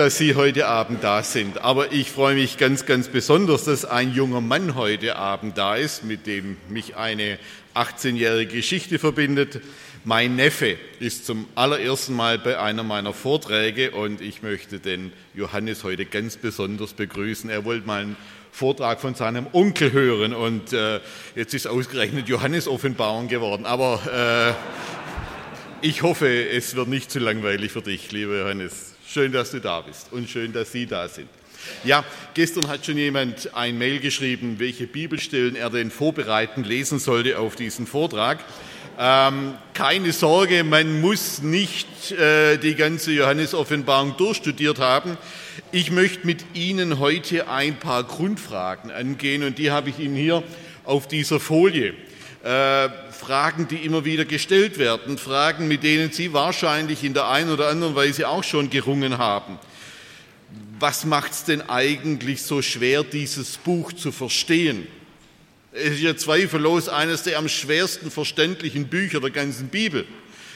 Dass Sie heute Abend da sind, aber ich freue mich ganz, ganz besonders, dass ein junger Mann heute Abend da ist, mit dem mich eine 18-jährige Geschichte verbindet. Mein Neffe ist zum allerersten Mal bei einer meiner Vorträge und ich möchte den Johannes heute ganz besonders begrüßen. Er wollte mal einen Vortrag von seinem Onkel hören und äh, jetzt ist ausgerechnet Johannes Offenbarung geworden. Aber äh, ich hoffe, es wird nicht zu langweilig für dich, lieber Johannes. Schön, dass du da bist und schön, dass Sie da sind. Ja, gestern hat schon jemand ein Mail geschrieben, welche Bibelstellen er denn vorbereiten lesen sollte auf diesen Vortrag. Ähm, keine Sorge, man muss nicht äh, die ganze Johannes-Offenbarung durchstudiert haben. Ich möchte mit Ihnen heute ein paar Grundfragen angehen und die habe ich Ihnen hier auf dieser Folie. Äh, Fragen, die immer wieder gestellt werden, Fragen, mit denen Sie wahrscheinlich in der einen oder anderen Weise auch schon gerungen haben. Was macht es denn eigentlich so schwer, dieses Buch zu verstehen? Es ist ja zweifellos eines der am schwersten verständlichen Bücher der ganzen Bibel.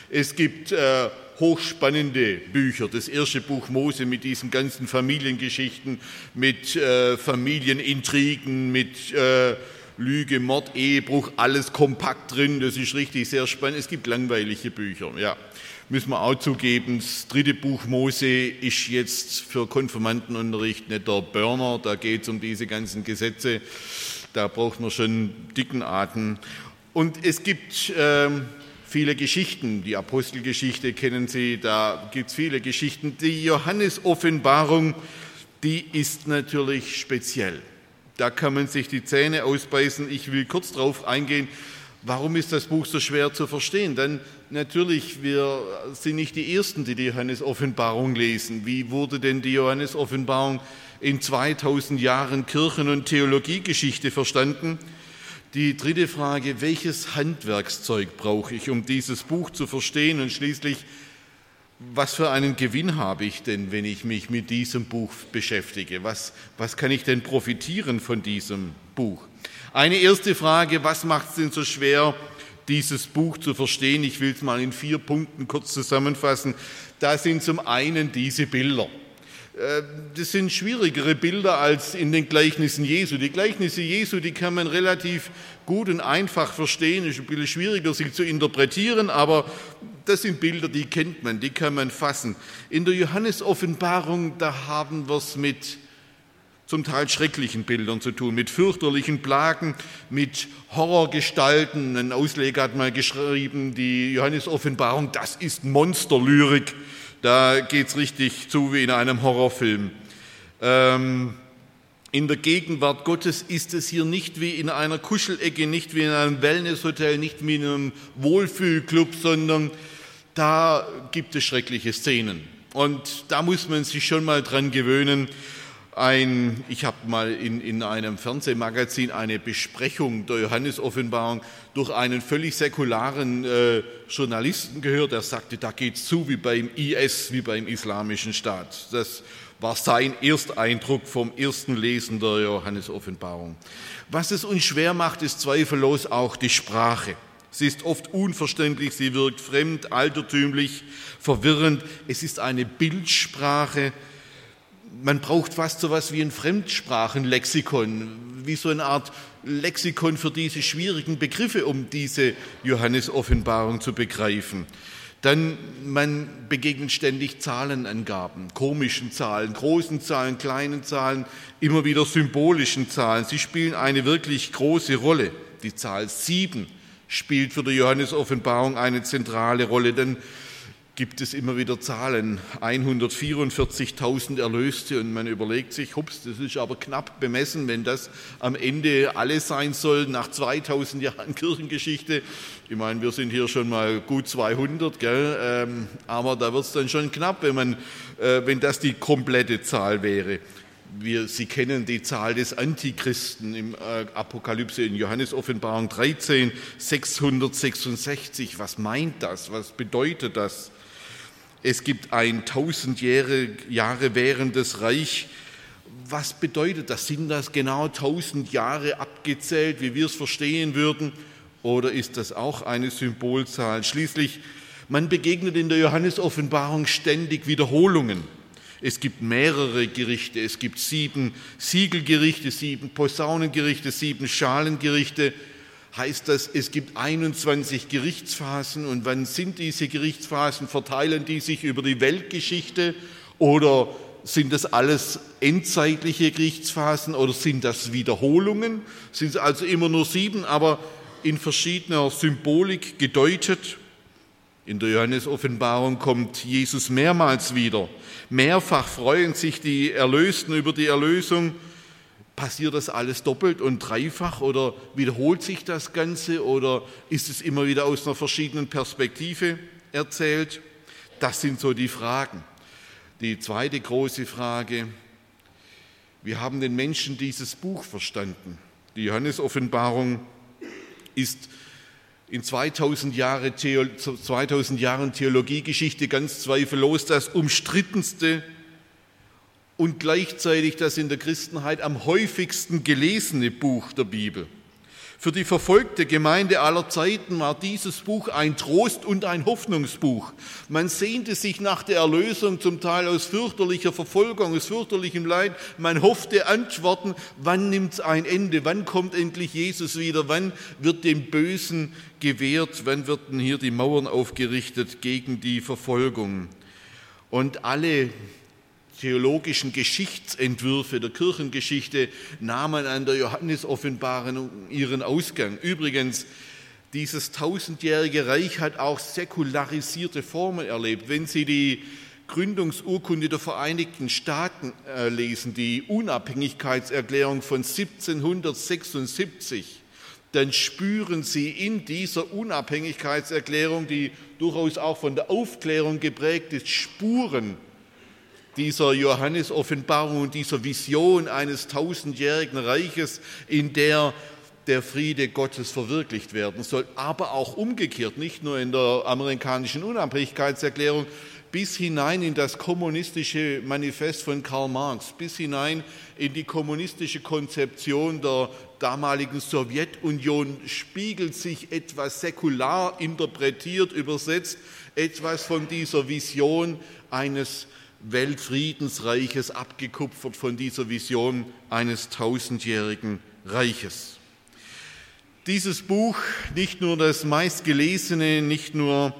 Es gibt äh, hochspannende Bücher. Das erste Buch Mose mit diesen ganzen Familiengeschichten, mit äh, Familienintrigen, mit äh, Lüge, Mord, Ehebruch, alles kompakt drin. Das ist richtig sehr spannend. Es gibt langweilige Bücher, ja. Müssen wir auch zugeben. Das dritte Buch Mose ist jetzt für Konfirmandenunterricht nicht der Burner. Da geht es um diese ganzen Gesetze. Da braucht man schon dicken Atem. Und es gibt ähm, viele Geschichten. Die Apostelgeschichte kennen Sie. Da gibt es viele Geschichten. Die Johannes-Offenbarung, die ist natürlich speziell. Da kann man sich die Zähne ausbeißen. Ich will kurz darauf eingehen, warum ist das Buch so schwer zu verstehen? Denn natürlich, wir sind nicht die Ersten, die die Johannes-Offenbarung lesen. Wie wurde denn die Johannes-Offenbarung in 2000 Jahren Kirchen- und Theologiegeschichte verstanden? Die dritte Frage, welches Handwerkszeug brauche ich, um dieses Buch zu verstehen? Und schließlich, was für einen Gewinn habe ich denn, wenn ich mich mit diesem Buch beschäftige? Was, was kann ich denn profitieren von diesem Buch? Eine erste Frage, was macht es denn so schwer, dieses Buch zu verstehen? Ich will es mal in vier Punkten kurz zusammenfassen. Da sind zum einen diese Bilder. Äh, das sind schwierigere Bilder als in den Gleichnissen Jesu. Die Gleichnisse Jesu, die kann man relativ gut und einfach verstehen. Es ist ein bisschen schwieriger, sie zu interpretieren, aber das sind Bilder, die kennt man, die kann man fassen. In der Johannes-Offenbarung, da haben wir es mit zum Teil schrecklichen Bildern zu tun, mit fürchterlichen Plagen, mit Horrorgestalten. Ein Ausleger hat mal geschrieben, die Johannes-Offenbarung, das ist Monsterlyrik. Da geht es richtig zu wie in einem Horrorfilm. Ähm, in der Gegenwart Gottes ist es hier nicht wie in einer Kuschelecke, nicht wie in einem Wellnesshotel, nicht wie in einem Wohlfühlclub, sondern da gibt es schreckliche Szenen. Und da muss man sich schon mal dran gewöhnen. Ein, ich habe mal in, in einem Fernsehmagazin eine Besprechung der Johannes-Offenbarung durch einen völlig säkularen äh, Journalisten gehört, der sagte, da geht es zu wie beim IS, wie beim Islamischen Staat. Das war sein Ersteindruck vom ersten Lesen der Johannes-Offenbarung. Was es uns schwer macht, ist zweifellos auch die Sprache. Sie ist oft unverständlich, sie wirkt fremd, altertümlich, verwirrend. Es ist eine Bildsprache. Man braucht fast so etwas wie ein Fremdsprachenlexikon, wie so eine Art Lexikon für diese schwierigen Begriffe, um diese Johannes-Offenbarung zu begreifen. Dann, man begegnet ständig Zahlenangaben, komischen Zahlen, großen Zahlen, kleinen Zahlen, immer wieder symbolischen Zahlen. Sie spielen eine wirklich große Rolle. Die Zahl sieben spielt für die Johannes-Offenbarung eine zentrale Rolle, denn gibt es immer wieder Zahlen. 144.000 Erlöste und man überlegt sich, hups, das ist aber knapp bemessen, wenn das am Ende alles sein soll nach 2000 Jahren Kirchengeschichte. Ich meine, wir sind hier schon mal gut 200, gell? Ähm, aber da wird es dann schon knapp, wenn, man, äh, wenn das die komplette Zahl wäre. Wir, Sie kennen die Zahl des Antichristen im äh, Apokalypse in Johannes Offenbarung 13, 666. Was meint das? Was bedeutet das? Es gibt ein tausend Jahre, Jahre währendes Reich. Was bedeutet das? Sind das genau tausend Jahre abgezählt, wie wir es verstehen würden? Oder ist das auch eine Symbolzahl? Schließlich, man begegnet in der Johannesoffenbarung ständig Wiederholungen. Es gibt mehrere Gerichte. Es gibt sieben Siegelgerichte, sieben Posaunengerichte, sieben Schalengerichte heißt das, es gibt 21 Gerichtsphasen und wann sind diese Gerichtsphasen? Verteilen die sich über die Weltgeschichte oder sind das alles endzeitliche Gerichtsphasen oder sind das Wiederholungen? Sind es also immer nur sieben, aber in verschiedener Symbolik gedeutet? In der Johannes-Offenbarung kommt Jesus mehrmals wieder. Mehrfach freuen sich die Erlösten über die Erlösung Passiert das alles doppelt und dreifach oder wiederholt sich das Ganze oder ist es immer wieder aus einer verschiedenen Perspektive erzählt? Das sind so die Fragen. Die zweite große Frage, wie haben den Menschen dieses Buch verstanden? Die Johannes-Offenbarung ist in 2000, Jahre, 2000 Jahren Theologiegeschichte ganz zweifellos das umstrittenste und gleichzeitig das in der Christenheit am häufigsten gelesene Buch der Bibel. Für die verfolgte Gemeinde aller Zeiten war dieses Buch ein Trost und ein Hoffnungsbuch. Man sehnte sich nach der Erlösung, zum Teil aus fürchterlicher Verfolgung, aus fürchterlichem Leid. Man hoffte Antworten, wann nimmt es ein Ende, wann kommt endlich Jesus wieder, wann wird dem Bösen gewehrt, wann werden hier die Mauern aufgerichtet gegen die Verfolgung. Und alle theologischen Geschichtsentwürfe der Kirchengeschichte nahmen an der Johannesoffenbarung ihren Ausgang. Übrigens, dieses tausendjährige Reich hat auch säkularisierte Formen erlebt. Wenn Sie die Gründungsurkunde der Vereinigten Staaten äh, lesen, die Unabhängigkeitserklärung von 1776, dann spüren Sie in dieser Unabhängigkeitserklärung, die durchaus auch von der Aufklärung geprägt ist, Spuren dieser Johannes-Offenbarung und dieser Vision eines tausendjährigen Reiches, in der der Friede Gottes verwirklicht werden soll, aber auch umgekehrt, nicht nur in der amerikanischen Unabhängigkeitserklärung, bis hinein in das kommunistische Manifest von Karl Marx, bis hinein in die kommunistische Konzeption der damaligen Sowjetunion spiegelt sich etwas säkular interpretiert, übersetzt, etwas von dieser Vision eines Weltfriedensreiches abgekupfert von dieser Vision eines tausendjährigen Reiches. Dieses Buch, nicht nur das meistgelesene, nicht nur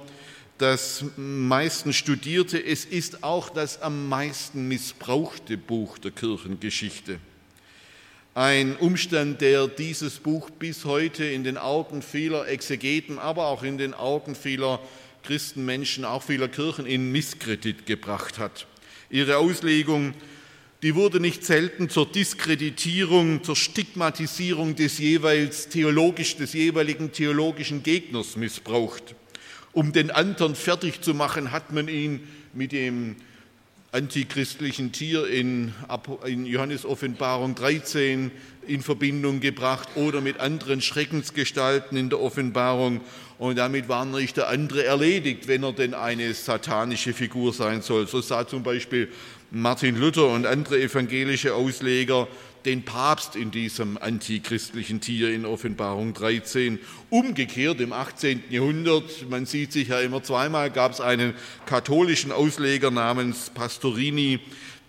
das meisten studierte, es ist auch das am meisten missbrauchte Buch der Kirchengeschichte. Ein Umstand, der dieses Buch bis heute in den Augen vieler Exegeten, aber auch in den Augen vieler Christenmenschen, auch vieler Kirchen in Misskredit gebracht hat. Ihre Auslegung, die wurde nicht selten zur Diskreditierung, zur Stigmatisierung des jeweils theologisch, des jeweiligen theologischen Gegners missbraucht. Um den anderen fertig zu machen, hat man ihn mit dem antichristlichen Tier in, Johannes Offenbarung 13 in Verbindung gebracht oder mit anderen Schreckensgestalten in der Offenbarung. Und damit war nicht der andere erledigt, wenn er denn eine satanische Figur sein soll. So sah zum Beispiel Martin Luther und andere evangelische Ausleger den Papst in diesem antichristlichen Tier in Offenbarung 13. Umgekehrt im 18. Jahrhundert, man sieht sich ja immer zweimal, gab es einen katholischen Ausleger namens Pastorini,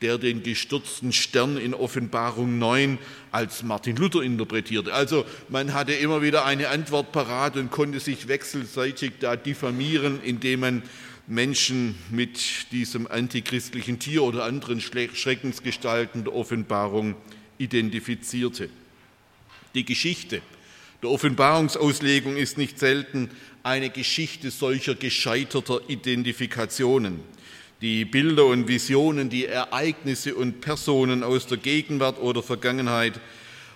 der den gestürzten Stern in Offenbarung 9 als Martin Luther interpretierte. Also man hatte immer wieder eine Antwort parat und konnte sich wechselseitig da diffamieren, indem man Menschen mit diesem antichristlichen Tier oder anderen Schreckensgestalten der Offenbarung identifizierte. Die Geschichte der Offenbarungsauslegung ist nicht selten eine Geschichte solcher gescheiterter Identifikationen. Die Bilder und Visionen, die Ereignisse und Personen aus der Gegenwart oder Vergangenheit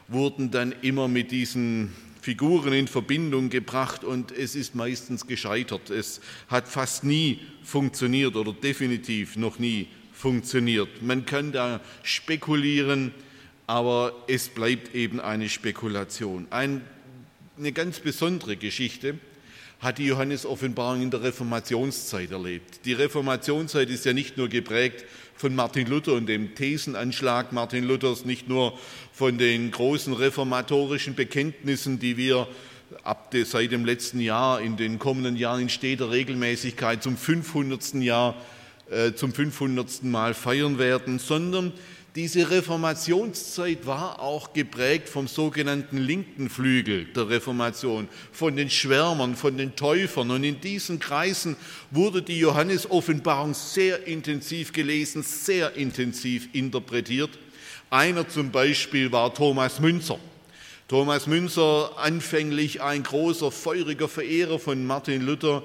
wurden dann immer mit diesen Figuren in Verbindung gebracht und es ist meistens gescheitert. Es hat fast nie funktioniert oder definitiv noch nie funktioniert. Man kann da spekulieren, aber es bleibt eben eine Spekulation. Ein, eine ganz besondere Geschichte hat die Johannes-Offenbarung in der Reformationszeit erlebt. Die Reformationszeit ist ja nicht nur geprägt von Martin Luther und dem Thesenanschlag Martin Luthers, nicht nur von den großen reformatorischen Bekenntnissen, die wir ab de, seit dem letzten Jahr in den kommenden Jahren in steter Regelmäßigkeit zum 500. Jahr äh, zum 500. Mal feiern werden, sondern diese Reformationszeit war auch geprägt vom sogenannten linken Flügel der Reformation, von den Schwärmern, von den Täufern. Und in diesen Kreisen wurde die Johannes-Offenbarung sehr intensiv gelesen, sehr intensiv interpretiert. Einer zum Beispiel war Thomas Münzer. Thomas Münzer, anfänglich ein großer, feuriger Verehrer von Martin Luther,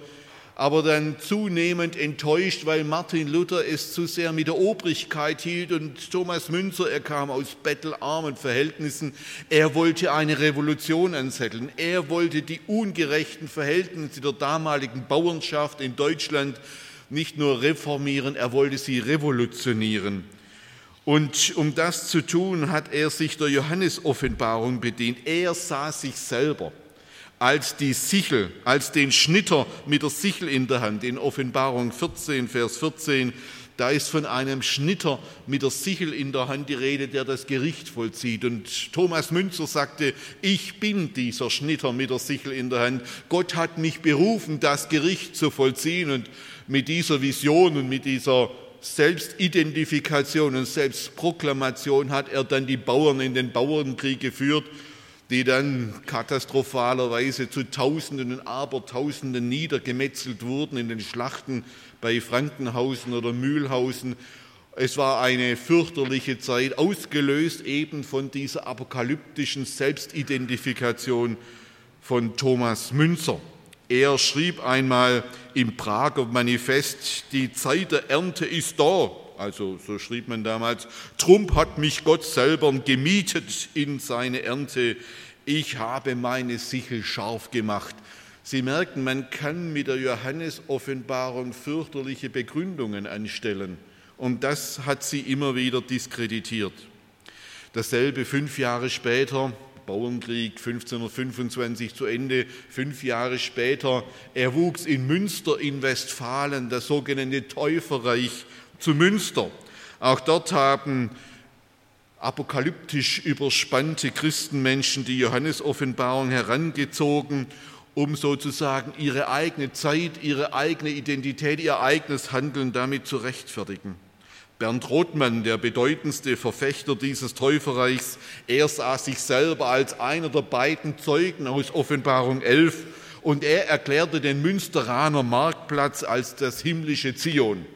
aber dann zunehmend enttäuscht, weil Martin Luther es zu sehr mit der Obrigkeit hielt und Thomas Münzer, er kam aus bettelarmen Verhältnissen, er wollte eine Revolution anzetteln, er wollte die ungerechten Verhältnisse der damaligen Bauernschaft in Deutschland nicht nur reformieren, er wollte sie revolutionieren. Und um das zu tun, hat er sich der Johannesoffenbarung bedient. Er sah sich selber als die Sichel, als den Schnitter mit der Sichel in der Hand. In Offenbarung 14, Vers 14, da ist von einem Schnitter mit der Sichel in der Hand die Rede, der das Gericht vollzieht. Und Thomas Münzer sagte, ich bin dieser Schnitter mit der Sichel in der Hand. Gott hat mich berufen, das Gericht zu vollziehen. Und mit dieser Vision und mit dieser Selbstidentifikation und Selbstproklamation hat er dann die Bauern in den Bauernkrieg geführt die dann katastrophalerweise zu Tausenden und Abertausenden niedergemetzelt wurden in den Schlachten bei Frankenhausen oder Mühlhausen. Es war eine fürchterliche Zeit, ausgelöst eben von dieser apokalyptischen Selbstidentifikation von Thomas Münzer. Er schrieb einmal im Prager Manifest, die Zeit der Ernte ist da, also so schrieb man damals, Trump hat mich Gott selber gemietet in seine Ernte. Ich habe meine Sichel scharf gemacht. Sie merken, man kann mit der Johannes-Offenbarung fürchterliche Begründungen anstellen. Und das hat sie immer wieder diskreditiert. Dasselbe fünf Jahre später, Bauernkrieg 1525 zu Ende, fünf Jahre später, er wuchs in Münster in Westfalen, das sogenannte Täuferreich zu Münster. Auch dort haben apokalyptisch überspannte Christenmenschen die Johannesoffenbarung herangezogen, um sozusagen ihre eigene Zeit, ihre eigene Identität, ihr eigenes Handeln damit zu rechtfertigen. Bernd Rothmann, der bedeutendste Verfechter dieses Täuferreichs, er sah sich selber als einer der beiden Zeugen aus Offenbarung 11 und er erklärte den Münsteraner Marktplatz als das himmlische Zion.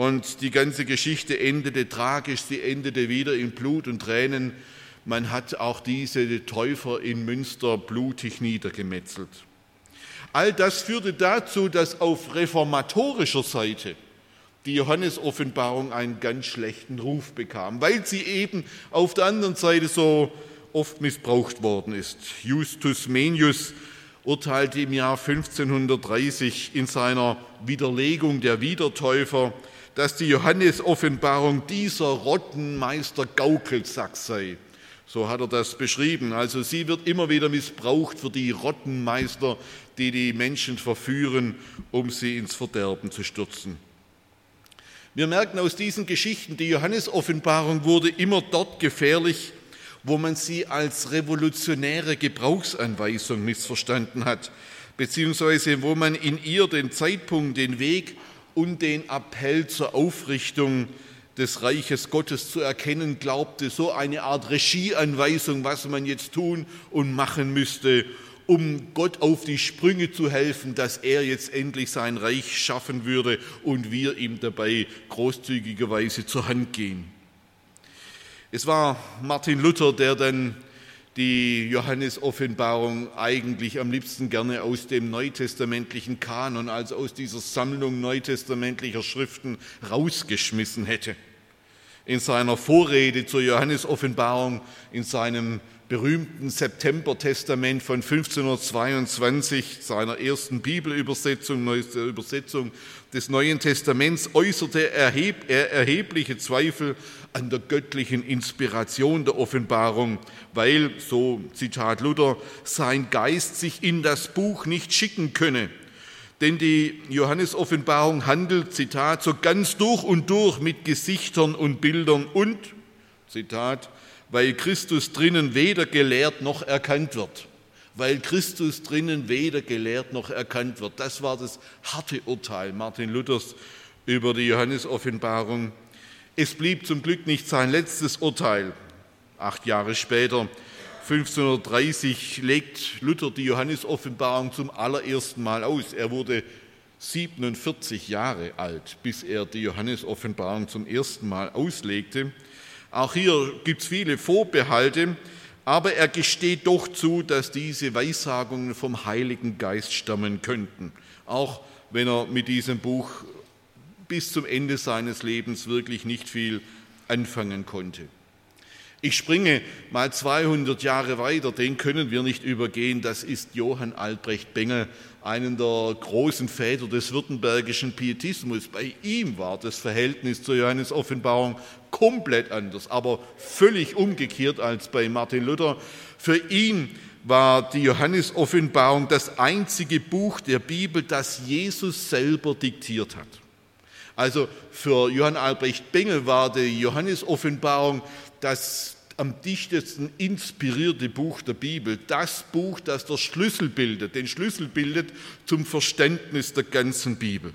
Und die ganze Geschichte endete tragisch, sie endete wieder in Blut und Tränen. Man hat auch diese Täufer in Münster blutig niedergemetzelt. All das führte dazu, dass auf reformatorischer Seite die Johannesoffenbarung einen ganz schlechten Ruf bekam, weil sie eben auf der anderen Seite so oft missbraucht worden ist. Justus Menius urteilte im Jahr 1530 in seiner Widerlegung der Wiedertäufer, dass die Johannes-Offenbarung dieser Rottenmeister Gaukelsack sei. So hat er das beschrieben. Also sie wird immer wieder missbraucht für die Rottenmeister, die die Menschen verführen, um sie ins Verderben zu stürzen. Wir merken aus diesen Geschichten, die Johannes-Offenbarung wurde immer dort gefährlich, wo man sie als revolutionäre Gebrauchsanweisung missverstanden hat, beziehungsweise wo man in ihr den Zeitpunkt, den Weg und den Appell zur Aufrichtung des Reiches Gottes zu erkennen glaubte, so eine Art Regieanweisung, was man jetzt tun und machen müsste, um Gott auf die Sprünge zu helfen, dass er jetzt endlich sein Reich schaffen würde und wir ihm dabei großzügigerweise zur Hand gehen. Es war Martin Luther, der dann die Johannes-Offenbarung eigentlich am liebsten gerne aus dem neutestamentlichen Kanon, also aus dieser Sammlung neutestamentlicher Schriften, rausgeschmissen hätte. In seiner Vorrede zur Johannes-Offenbarung, in seinem berühmten September-Testament von 1522, seiner ersten Bibelübersetzung, neueste Übersetzung des Neuen Testaments, äußerte er erhebliche Zweifel an der göttlichen Inspiration der Offenbarung, weil, so Zitat Luther, sein Geist sich in das Buch nicht schicken könne. Denn die Johannes-Offenbarung handelt, Zitat, so ganz durch und durch mit Gesichtern und Bildern und, Zitat, weil Christus drinnen weder gelehrt noch erkannt wird. Weil Christus drinnen weder gelehrt noch erkannt wird. Das war das harte Urteil Martin Luthers über die Johannes-Offenbarung. Es blieb zum Glück nicht sein letztes Urteil. Acht Jahre später, 1530, legt Luther die Johannes-Offenbarung zum allerersten Mal aus. Er wurde 47 Jahre alt, bis er die Johannes-Offenbarung zum ersten Mal auslegte. Auch hier gibt es viele Vorbehalte, aber er gesteht doch zu, dass diese Weissagungen vom Heiligen Geist stammen könnten, auch wenn er mit diesem Buch bis zum Ende seines Lebens wirklich nicht viel anfangen konnte. Ich springe mal 200 Jahre weiter, den können wir nicht übergehen. Das ist Johann Albrecht Bengel, einen der großen Väter des württembergischen Pietismus. Bei ihm war das Verhältnis zur Johannes Offenbarung komplett anders, aber völlig umgekehrt als bei Martin Luther. Für ihn war die Johannes Offenbarung das einzige Buch der Bibel, das Jesus selber diktiert hat. Also für Johann Albrecht Bengel war die Johannes Offenbarung das am dichtesten inspirierte Buch der Bibel, das Buch, das der Schlüssel bildet, den Schlüssel bildet zum Verständnis der ganzen Bibel.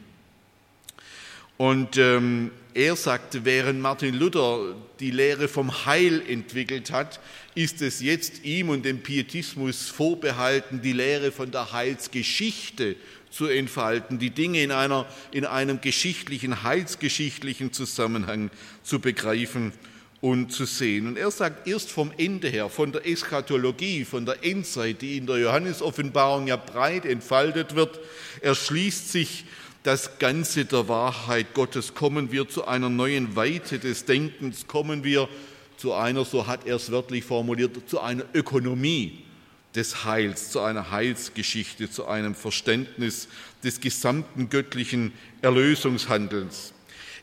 Und ähm, er sagte, während Martin Luther die Lehre vom Heil entwickelt hat, ist es jetzt ihm und dem Pietismus vorbehalten, die Lehre von der Heilsgeschichte zu entfalten, die Dinge in, einer, in einem geschichtlichen, heilsgeschichtlichen Zusammenhang zu begreifen und zu sehen. Und er sagt erst vom Ende her, von der Eschatologie, von der Endzeit, die in der Johannesoffenbarung ja breit entfaltet wird, erschließt sich das Ganze der Wahrheit Gottes. Kommen wir zu einer neuen Weite des Denkens, kommen wir zu einer, so hat er es wörtlich formuliert, zu einer Ökonomie des Heils, zu einer Heilsgeschichte, zu einem Verständnis des gesamten göttlichen Erlösungshandelns.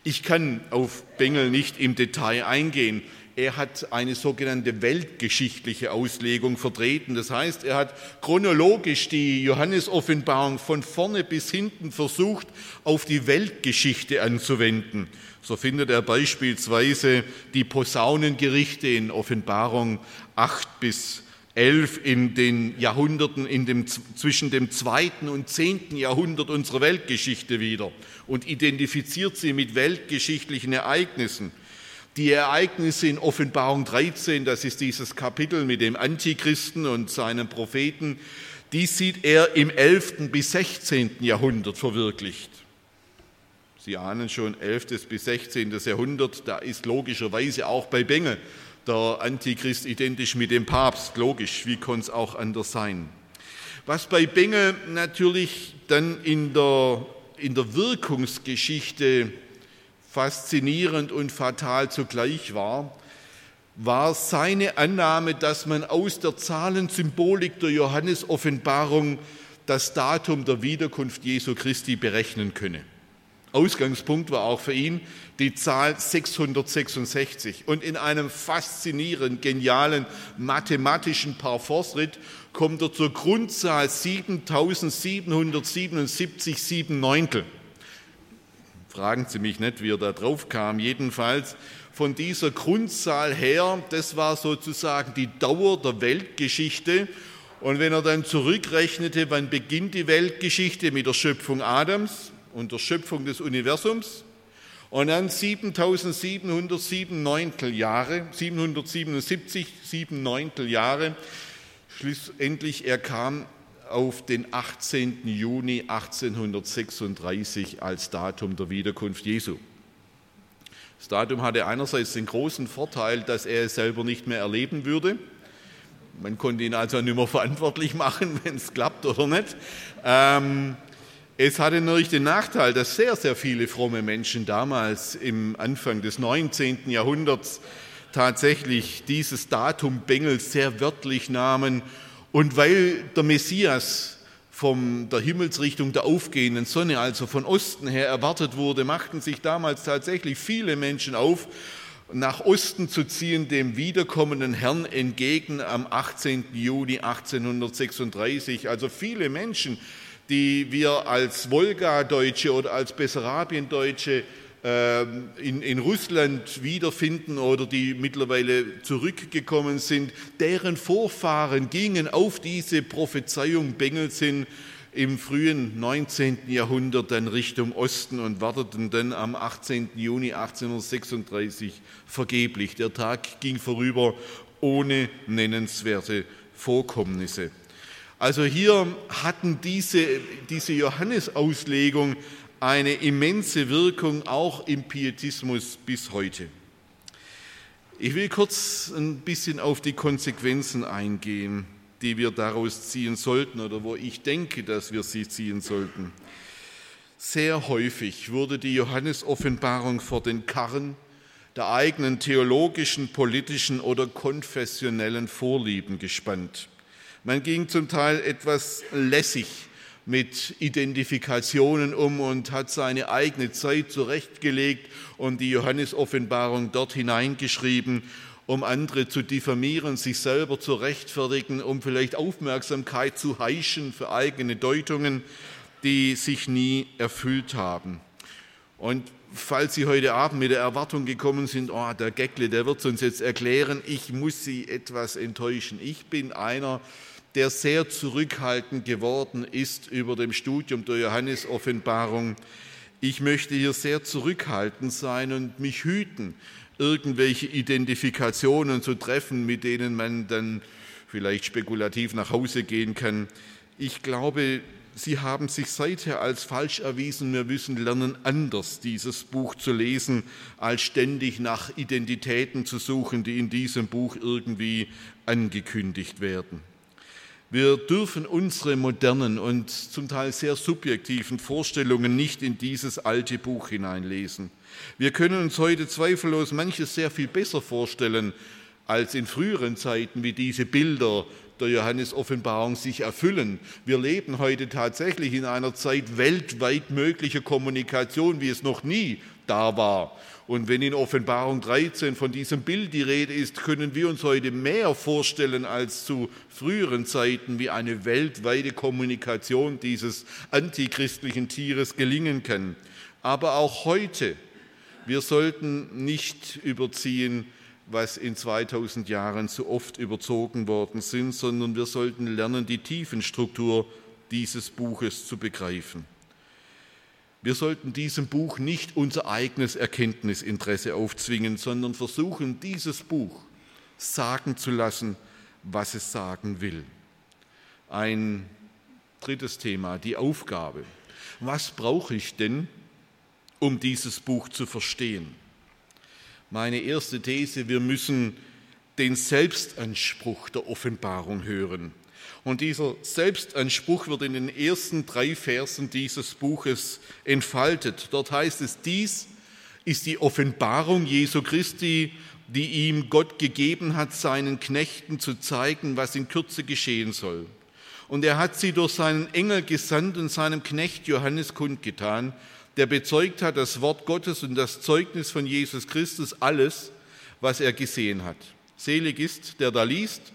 Ich kann auf Bengel nicht im Detail eingehen. Er hat eine sogenannte weltgeschichtliche Auslegung vertreten. Das heißt, er hat chronologisch die Johannesoffenbarung von vorne bis hinten versucht, auf die Weltgeschichte anzuwenden. So findet er beispielsweise die Posaunengerichte in Offenbarung 8 bis 11 in den Jahrhunderten in dem, zwischen dem zweiten und zehnten Jahrhundert unserer Weltgeschichte wieder und identifiziert sie mit weltgeschichtlichen Ereignissen. Die Ereignisse in Offenbarung 13, das ist dieses Kapitel mit dem Antichristen und seinen Propheten, die sieht er im 11. bis 16. Jahrhundert verwirklicht. Sie ahnen schon, 11. bis 16. Jahrhundert, da ist logischerweise auch bei Bengel der Antichrist identisch mit dem Papst, logisch, wie konnte es auch anders sein? Was bei Bengel natürlich dann in der, in der Wirkungsgeschichte faszinierend und fatal zugleich war, war seine Annahme, dass man aus der Zahlensymbolik der Johannes-Offenbarung das Datum der Wiederkunft Jesu Christi berechnen könne. Ausgangspunkt war auch für ihn die Zahl 666. Und in einem faszinierend genialen mathematischen Parforce-Ritt kommt er zur Grundzahl 7777, 7 Neuntel. Fragen Sie mich nicht, wie er da drauf kam. Jedenfalls von dieser Grundzahl her, das war sozusagen die Dauer der Weltgeschichte. Und wenn er dann zurückrechnete, wann beginnt die Weltgeschichte mit der Schöpfung Adams, und der Schöpfung des Universums. Und dann 7707 Neuntel Jahre, 777, sieben Neuntel Jahre. Schlussendlich, er kam auf den 18. Juni 1836 als Datum der Wiederkunft Jesu. Das Datum hatte einerseits den großen Vorteil, dass er es selber nicht mehr erleben würde, Man konnte ihn also nicht mehr verantwortlich machen, wenn es klappt oder nicht. Ähm, es hatte natürlich den Nachteil, dass sehr, sehr viele fromme Menschen damals im Anfang des 19. Jahrhunderts tatsächlich dieses Datum Bengel sehr wörtlich nahmen. Und weil der Messias von der Himmelsrichtung der aufgehenden Sonne, also von Osten her erwartet wurde, machten sich damals tatsächlich viele Menschen auf, nach Osten zu ziehen, dem wiederkommenden Herrn entgegen am 18. Juni 1836. Also viele Menschen, die wir als Wolga-Deutsche oder als Bessarabien-Deutsche ähm, in, in Russland wiederfinden oder die mittlerweile zurückgekommen sind, deren Vorfahren gingen auf diese Prophezeiung Bengels hin im frühen 19. Jahrhundert dann Richtung Osten und warteten dann am 18. Juni 1836 vergeblich. Der Tag ging vorüber ohne nennenswerte Vorkommnisse. Also hier hatten diese, diese Johannesauslegung eine immense Wirkung auch im Pietismus bis heute. Ich will kurz ein bisschen auf die Konsequenzen eingehen, die wir daraus ziehen sollten oder wo ich denke, dass wir sie ziehen sollten. Sehr häufig wurde die Johannesoffenbarung vor den Karren der eigenen theologischen, politischen oder konfessionellen Vorlieben gespannt. Man ging zum Teil etwas lässig mit Identifikationen um und hat seine eigene Zeit zurechtgelegt und die Johannesoffenbarung dort hineingeschrieben, um andere zu diffamieren, sich selber zu rechtfertigen, um vielleicht Aufmerksamkeit zu heischen für eigene Deutungen, die sich nie erfüllt haben. Und falls Sie heute Abend mit der Erwartung gekommen sind, oh, der Geckle, der wird uns jetzt erklären, ich muss Sie etwas enttäuschen. Ich bin einer, der sehr zurückhaltend geworden ist über dem Studium der Johannesoffenbarung. Ich möchte hier sehr zurückhaltend sein und mich hüten, irgendwelche Identifikationen zu treffen, mit denen man dann vielleicht spekulativ nach Hause gehen kann. Ich glaube, Sie haben sich seither als falsch erwiesen. Wir müssen lernen, anders dieses Buch zu lesen, als ständig nach Identitäten zu suchen, die in diesem Buch irgendwie angekündigt werden. Wir dürfen unsere modernen und zum Teil sehr subjektiven Vorstellungen nicht in dieses alte Buch hineinlesen. Wir können uns heute zweifellos manches sehr viel besser vorstellen als in früheren Zeiten, wie diese Bilder der Johannes-Offenbarung sich erfüllen. Wir leben heute tatsächlich in einer Zeit weltweit möglicher Kommunikation, wie es noch nie da war. Und wenn in Offenbarung 13 von diesem Bild die Rede ist, können wir uns heute mehr vorstellen als zu früheren Zeiten, wie eine weltweite Kommunikation dieses antichristlichen Tieres gelingen kann. Aber auch heute, wir sollten nicht überziehen, was in 2000 Jahren so oft überzogen worden sind, sondern wir sollten lernen, die Tiefenstruktur dieses Buches zu begreifen. Wir sollten diesem Buch nicht unser eigenes Erkenntnisinteresse aufzwingen, sondern versuchen, dieses Buch sagen zu lassen, was es sagen will. Ein drittes Thema, die Aufgabe. Was brauche ich denn, um dieses Buch zu verstehen? Meine erste These, wir müssen den Selbstanspruch der Offenbarung hören. Und dieser Selbstanspruch wird in den ersten drei Versen dieses Buches entfaltet. Dort heißt es, dies ist die Offenbarung Jesu Christi, die ihm Gott gegeben hat, seinen Knechten zu zeigen, was in Kürze geschehen soll. Und er hat sie durch seinen Engel gesandt und seinem Knecht Johannes kundgetan, der bezeugt hat das Wort Gottes und das Zeugnis von Jesus Christus, alles, was er gesehen hat. Selig ist, der da liest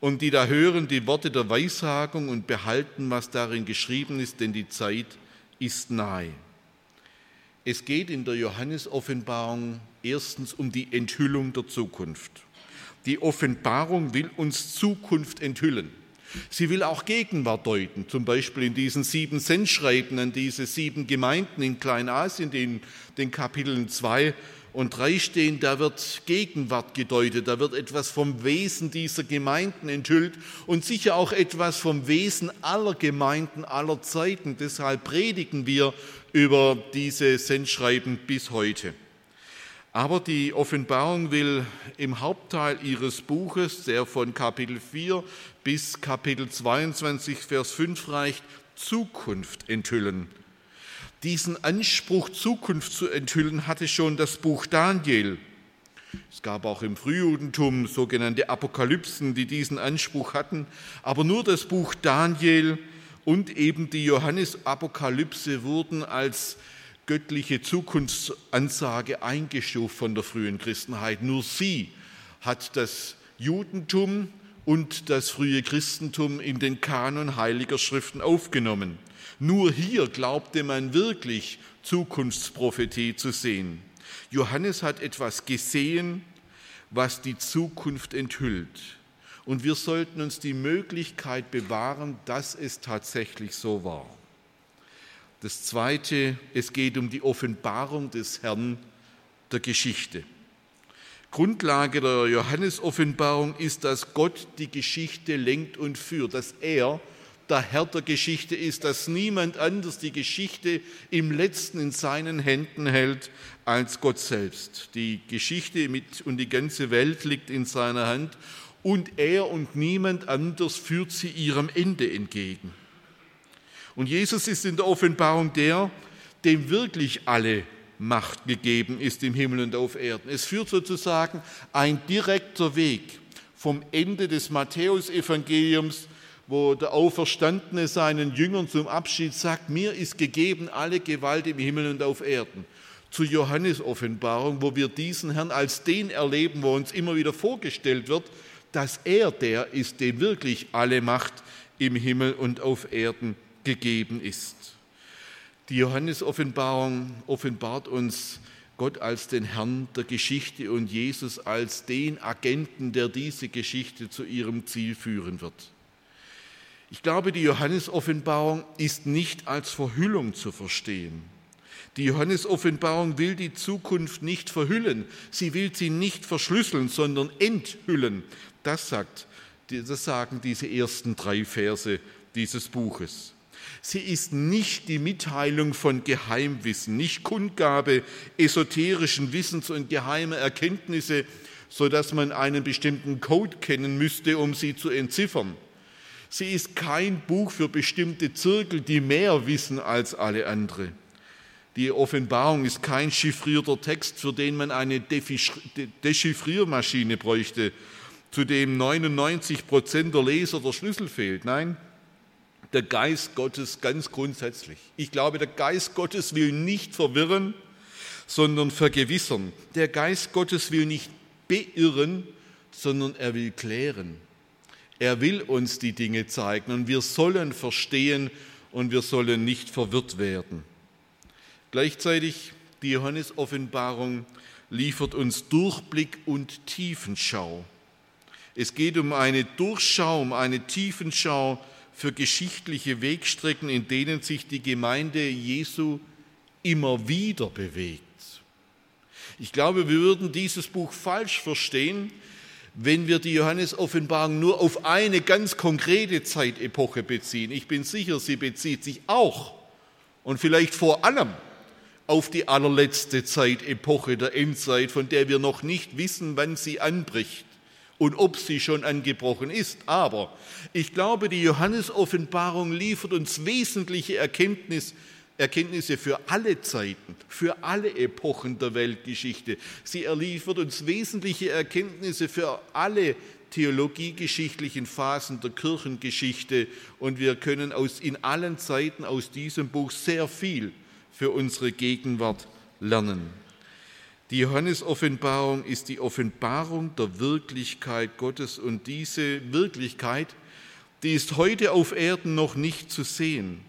und die da hören die Worte der Weissagung und behalten, was darin geschrieben ist, denn die Zeit ist nahe. Es geht in der Johannesoffenbarung erstens um die Enthüllung der Zukunft. Die Offenbarung will uns Zukunft enthüllen. Sie will auch Gegenwart deuten, zum Beispiel in diesen sieben Sendschreiben an diese sieben Gemeinden in Kleinasien, in den Kapiteln 2 und 3 stehen, da wird Gegenwart gedeutet, da wird etwas vom Wesen dieser Gemeinden enthüllt und sicher auch etwas vom Wesen aller Gemeinden aller Zeiten. Deshalb predigen wir über diese Sendschreiben bis heute. Aber die Offenbarung will im Hauptteil ihres Buches, der von Kapitel 4 bis Kapitel 22, Vers 5 reicht, Zukunft enthüllen. Diesen Anspruch, Zukunft zu enthüllen, hatte schon das Buch Daniel. Es gab auch im Frühjudentum sogenannte Apokalypsen, die diesen Anspruch hatten, aber nur das Buch Daniel und eben die Johannesapokalypse wurden als göttliche Zukunftsansage eingestuft von der frühen Christenheit. Nur sie hat das Judentum und das frühe Christentum in den Kanon heiliger Schriften aufgenommen. Nur hier glaubte man wirklich Zukunftsprophetie zu sehen. Johannes hat etwas gesehen, was die Zukunft enthüllt. Und wir sollten uns die Möglichkeit bewahren, dass es tatsächlich so war. Das Zweite, es geht um die Offenbarung des Herrn der Geschichte. Grundlage der Johannes-Offenbarung ist, dass Gott die Geschichte lenkt und führt, dass er der Herr der Geschichte ist, dass niemand anders die Geschichte im letzten in seinen Händen hält als Gott selbst. Die Geschichte mit und die ganze Welt liegt in seiner Hand und er und niemand anders führt sie ihrem Ende entgegen. Und Jesus ist in der Offenbarung der, dem wirklich alle Macht gegeben ist im Himmel und auf Erden. Es führt sozusagen ein direkter Weg vom Ende des Matthäusevangeliums, wo der Auferstandene seinen Jüngern zum Abschied sagt, mir ist gegeben alle Gewalt im Himmel und auf Erden, zu Johannes Offenbarung, wo wir diesen Herrn als den erleben, wo uns immer wieder vorgestellt wird, dass er der ist, dem wirklich alle Macht im Himmel und auf Erden gegeben ist. Die Johannes-Offenbarung offenbart uns Gott als den Herrn der Geschichte und Jesus als den Agenten, der diese Geschichte zu ihrem Ziel führen wird. Ich glaube, die Johannes-Offenbarung ist nicht als Verhüllung zu verstehen. Die Johannes-Offenbarung will die Zukunft nicht verhüllen, sie will sie nicht verschlüsseln, sondern enthüllen. Das, sagt, das sagen diese ersten drei Verse dieses Buches. Sie ist nicht die Mitteilung von Geheimwissen, nicht Kundgabe esoterischen Wissens und geheimer Erkenntnisse, sodass man einen bestimmten Code kennen müsste, um sie zu entziffern. Sie ist kein Buch für bestimmte Zirkel, die mehr wissen als alle andere. Die Offenbarung ist kein chiffrierter Text, für den man eine Dechiffriermaschine bräuchte, zu dem 99 Prozent der Leser der Schlüssel fehlt. Nein, der Geist Gottes ganz grundsätzlich. Ich glaube, der Geist Gottes will nicht verwirren, sondern vergewissern. Der Geist Gottes will nicht beirren, sondern er will klären. Er will uns die Dinge zeigen und wir sollen verstehen und wir sollen nicht verwirrt werden. Gleichzeitig die Johannes-Offenbarung liefert uns Durchblick und Tiefenschau. Es geht um eine Durchschau, um eine Tiefenschau für geschichtliche Wegstrecken, in denen sich die Gemeinde Jesu immer wieder bewegt. Ich glaube, wir würden dieses Buch falsch verstehen, wenn wir die Johannes-Offenbarung nur auf eine ganz konkrete Zeitepoche beziehen. Ich bin sicher, sie bezieht sich auch und vielleicht vor allem auf die allerletzte Zeitepoche der Endzeit, von der wir noch nicht wissen, wann sie anbricht und ob sie schon angebrochen ist. Aber ich glaube, die Johannes-Offenbarung liefert uns wesentliche Erkenntnis, Erkenntnisse für alle Zeiten, für alle Epochen der Weltgeschichte. Sie liefert uns wesentliche Erkenntnisse für alle theologiegeschichtlichen Phasen der Kirchengeschichte und wir können aus, in allen Zeiten aus diesem Buch sehr viel für unsere Gegenwart lernen. Die Johannes-Offenbarung ist die Offenbarung der Wirklichkeit Gottes und diese Wirklichkeit, die ist heute auf Erden noch nicht zu sehen,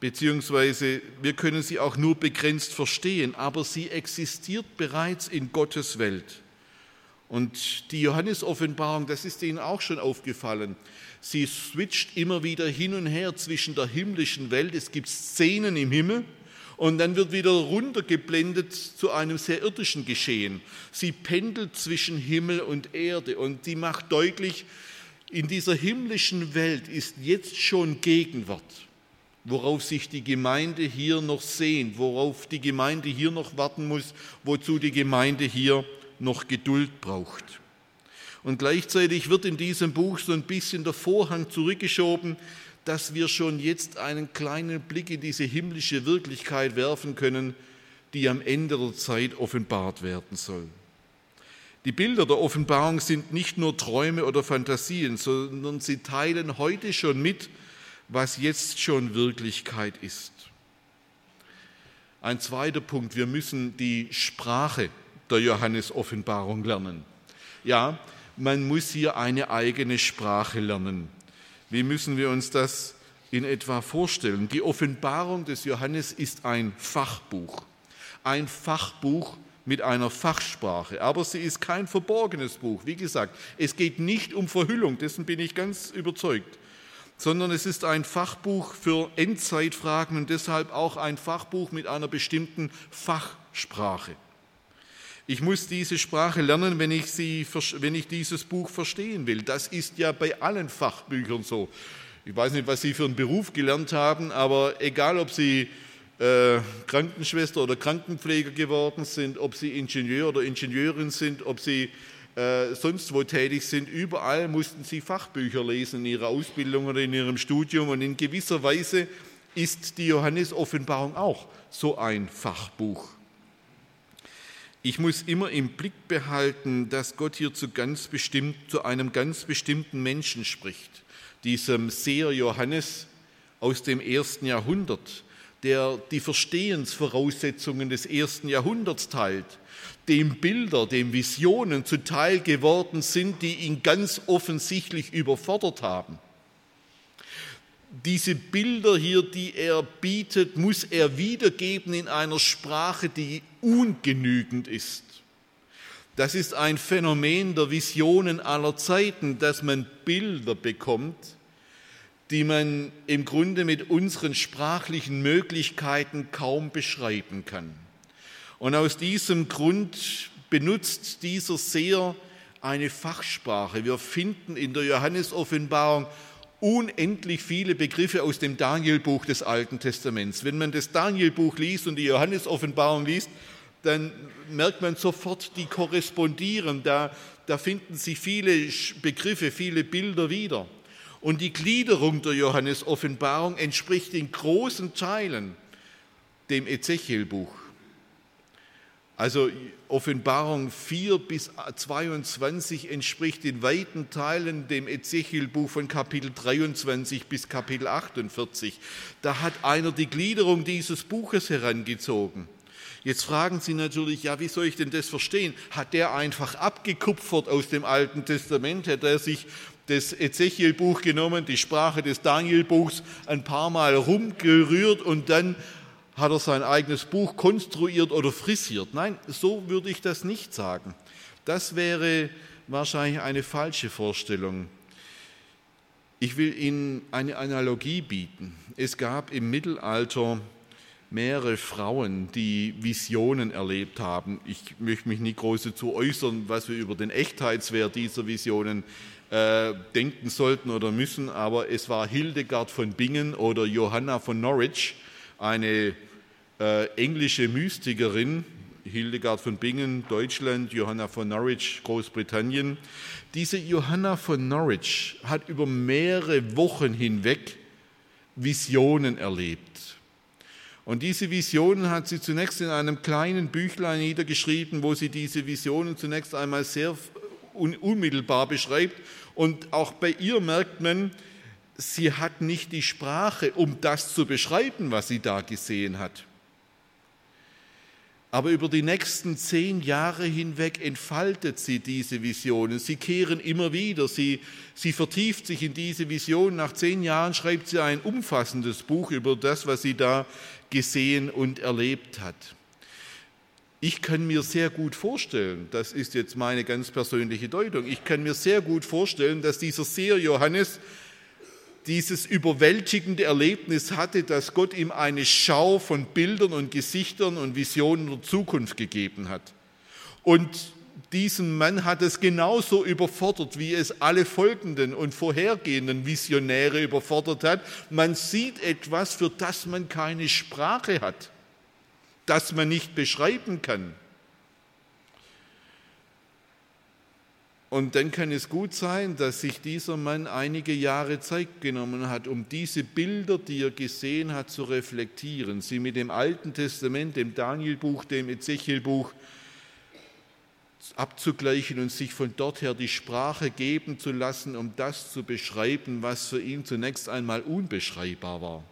beziehungsweise wir können sie auch nur begrenzt verstehen, aber sie existiert bereits in Gottes Welt. Und die Johannes-Offenbarung, das ist Ihnen auch schon aufgefallen, sie switcht immer wieder hin und her zwischen der himmlischen Welt, es gibt Szenen im Himmel, und dann wird wieder runtergeblendet zu einem sehr irdischen Geschehen. Sie pendelt zwischen Himmel und Erde und sie macht deutlich, in dieser himmlischen Welt ist jetzt schon Gegenwart. worauf sich die Gemeinde hier noch sehnt, worauf die Gemeinde hier noch warten muss, wozu die Gemeinde hier noch Geduld braucht. Und gleichzeitig wird in diesem Buch so ein bisschen der Vorhang zurückgeschoben, dass wir schon jetzt einen kleinen Blick in diese himmlische Wirklichkeit werfen können, die am Ende der Zeit offenbart werden soll. Die Bilder der Offenbarung sind nicht nur Träume oder Fantasien, sondern sie teilen heute schon mit, was jetzt schon Wirklichkeit ist. Ein zweiter Punkt, wir müssen die Sprache der Johannes-Offenbarung lernen. Ja, man muss hier eine eigene Sprache lernen. Wie müssen wir uns das in etwa vorstellen? Die Offenbarung des Johannes ist ein Fachbuch, ein Fachbuch mit einer Fachsprache, aber sie ist kein verborgenes Buch. Wie gesagt, es geht nicht um Verhüllung, dessen bin ich ganz überzeugt, sondern es ist ein Fachbuch für Endzeitfragen und deshalb auch ein Fachbuch mit einer bestimmten Fachsprache. Ich muss diese Sprache lernen, wenn ich, sie, wenn ich dieses Buch verstehen will. Das ist ja bei allen Fachbüchern so. Ich weiß nicht, was Sie für einen Beruf gelernt haben, aber egal, ob Sie äh, Krankenschwester oder Krankenpfleger geworden sind, ob Sie Ingenieur oder Ingenieurin sind, ob Sie äh, sonst wo tätig sind, überall mussten Sie Fachbücher lesen in Ihrer Ausbildung oder in Ihrem Studium. Und in gewisser Weise ist die Johannes-Offenbarung auch so ein Fachbuch. Ich muss immer im Blick behalten, dass Gott hier zu, ganz bestimmt, zu einem ganz bestimmten Menschen spricht, diesem Seher Johannes aus dem ersten Jahrhundert, der die Verstehensvoraussetzungen des ersten Jahrhunderts teilt, dem Bilder, dem Visionen zuteil geworden sind, die ihn ganz offensichtlich überfordert haben diese Bilder hier, die er bietet, muss er wiedergeben in einer Sprache, die ungenügend ist. Das ist ein Phänomen der Visionen aller Zeiten, dass man Bilder bekommt, die man im Grunde mit unseren sprachlichen Möglichkeiten kaum beschreiben kann. Und aus diesem Grund benutzt dieser Seher eine Fachsprache. Wir finden in der Johannesoffenbarung unendlich viele Begriffe aus dem Danielbuch des Alten Testaments. Wenn man das Danielbuch liest und die Johannesoffenbarung liest, dann merkt man sofort, die korrespondieren. Da, da finden sich viele Begriffe, viele Bilder wieder. Und die Gliederung der Johannesoffenbarung entspricht in großen Teilen dem Ezechielbuch. Also Offenbarung 4 bis 22 entspricht in weiten Teilen dem Ezechielbuch von Kapitel 23 bis Kapitel 48. Da hat einer die Gliederung dieses Buches herangezogen. Jetzt fragen Sie natürlich, ja, wie soll ich denn das verstehen? Hat der einfach abgekupfert aus dem Alten Testament? Hat er sich das Ezechielbuch genommen, die Sprache des Danielbuchs ein paar Mal rumgerührt und dann hat er sein eigenes Buch konstruiert oder frisiert. Nein, so würde ich das nicht sagen. Das wäre wahrscheinlich eine falsche Vorstellung. Ich will Ihnen eine Analogie bieten. Es gab im Mittelalter mehrere Frauen, die Visionen erlebt haben. Ich möchte mich nicht groß dazu äußern, was wir über den Echtheitswert dieser Visionen äh, denken sollten oder müssen, aber es war Hildegard von Bingen oder Johanna von Norwich, eine äh, englische Mystikerin, Hildegard von Bingen, Deutschland, Johanna von Norwich, Großbritannien. Diese Johanna von Norwich hat über mehrere Wochen hinweg Visionen erlebt. Und diese Visionen hat sie zunächst in einem kleinen Büchlein niedergeschrieben, wo sie diese Visionen zunächst einmal sehr unmittelbar beschreibt. Und auch bei ihr merkt man, sie hat nicht die Sprache, um das zu beschreiben, was sie da gesehen hat. Aber über die nächsten zehn Jahre hinweg entfaltet sie diese Visionen. Sie kehren immer wieder, sie, sie vertieft sich in diese Vision. Nach zehn Jahren schreibt sie ein umfassendes Buch über das, was sie da gesehen und erlebt hat. Ich kann mir sehr gut vorstellen, das ist jetzt meine ganz persönliche Deutung, ich kann mir sehr gut vorstellen, dass dieser Seher Johannes dieses überwältigende Erlebnis hatte, dass Gott ihm eine Schau von Bildern und Gesichtern und Visionen der Zukunft gegeben hat. Und diesen Mann hat es genauso überfordert, wie es alle folgenden und vorhergehenden Visionäre überfordert hat. Man sieht etwas, für das man keine Sprache hat, das man nicht beschreiben kann. Und dann kann es gut sein, dass sich dieser Mann einige Jahre Zeit genommen hat, um diese Bilder, die er gesehen hat, zu reflektieren, sie mit dem Alten Testament, dem Danielbuch, dem Ezechielbuch abzugleichen und sich von dort her die Sprache geben zu lassen, um das zu beschreiben, was für ihn zunächst einmal unbeschreibbar war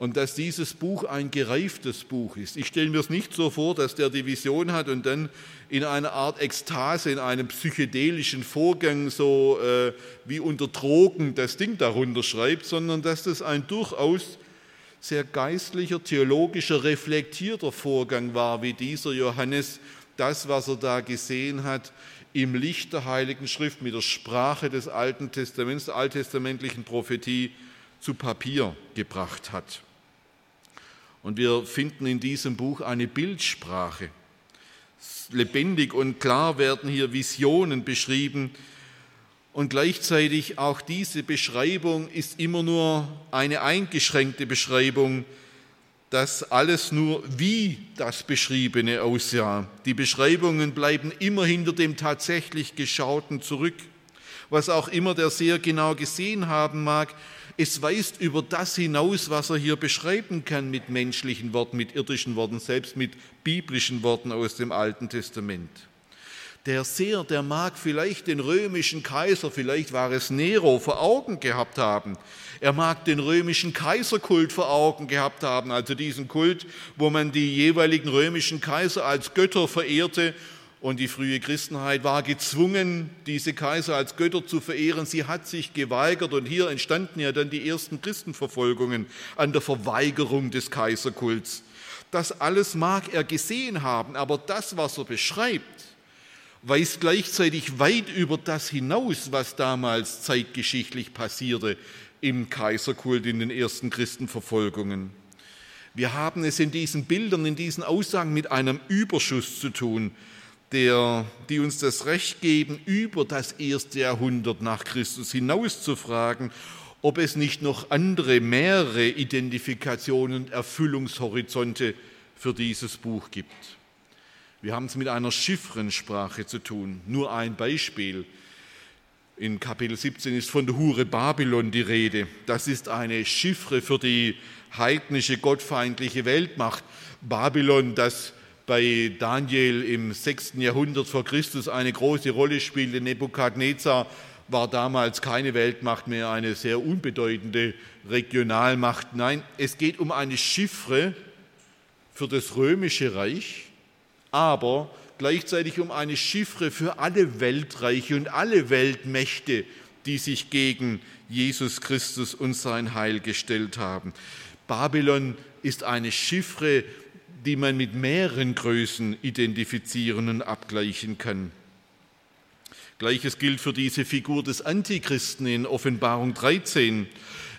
und dass dieses Buch ein gereiftes Buch ist. Ich stelle mir es nicht so vor, dass der die Vision hat und dann in einer Art Ekstase, in einem psychedelischen Vorgang, so äh, wie unter Drogen das Ding darunter schreibt, sondern dass das ein durchaus sehr geistlicher, theologischer, reflektierter Vorgang war, wie dieser Johannes das, was er da gesehen hat, im Licht der Heiligen Schrift mit der Sprache des Alten Testaments, der alttestamentlichen Prophetie zu Papier gebracht hat. Und wir finden in diesem Buch eine Bildsprache. Lebendig und klar werden hier Visionen beschrieben. Und gleichzeitig auch diese Beschreibung ist immer nur eine eingeschränkte Beschreibung, dass alles nur wie das Beschriebene aussah. Die Beschreibungen bleiben immer hinter dem tatsächlich Geschauten zurück. Was auch immer der sehr genau gesehen haben mag, es weist über das hinaus, was er hier beschreiben kann mit menschlichen Worten, mit irdischen Worten, selbst mit biblischen Worten aus dem Alten Testament. Der Seher, der mag vielleicht den römischen Kaiser, vielleicht war es Nero, vor Augen gehabt haben. Er mag den römischen Kaiserkult vor Augen gehabt haben, also diesen Kult, wo man die jeweiligen römischen Kaiser als Götter verehrte und die frühe Christenheit war gezwungen, diese Kaiser als Götter zu verehren. Sie hat sich geweigert und hier entstanden ja dann die ersten Christenverfolgungen an der Verweigerung des Kaiserkults. Das alles mag er gesehen haben, aber das, was er beschreibt, weist gleichzeitig weit über das hinaus, was damals zeitgeschichtlich passierte im Kaiserkult in den ersten Christenverfolgungen. Wir haben es in diesen Bildern, in diesen Aussagen mit einem Überschuss zu tun, der, die uns das Recht geben, über das erste Jahrhundert nach Christus hinaus zu fragen, ob es nicht noch andere, mehrere Identifikationen und Erfüllungshorizonte für dieses Buch gibt. Wir haben es mit einer Chiffrensprache zu tun. Nur ein Beispiel. In Kapitel 17 ist von der Hure Babylon die Rede. Das ist eine Chiffre für die heidnische, gottfeindliche Weltmacht. Babylon, das bei Daniel im 6. Jahrhundert vor Christus eine große Rolle spielte. Nebukadnezar war damals keine Weltmacht mehr, eine sehr unbedeutende Regionalmacht. Nein, es geht um eine Chiffre für das römische Reich, aber gleichzeitig um eine Chiffre für alle Weltreiche und alle Weltmächte, die sich gegen Jesus Christus und sein Heil gestellt haben. Babylon ist eine Chiffre die man mit mehreren Größen identifizieren und abgleichen kann. Gleiches gilt für diese Figur des Antichristen in Offenbarung 13.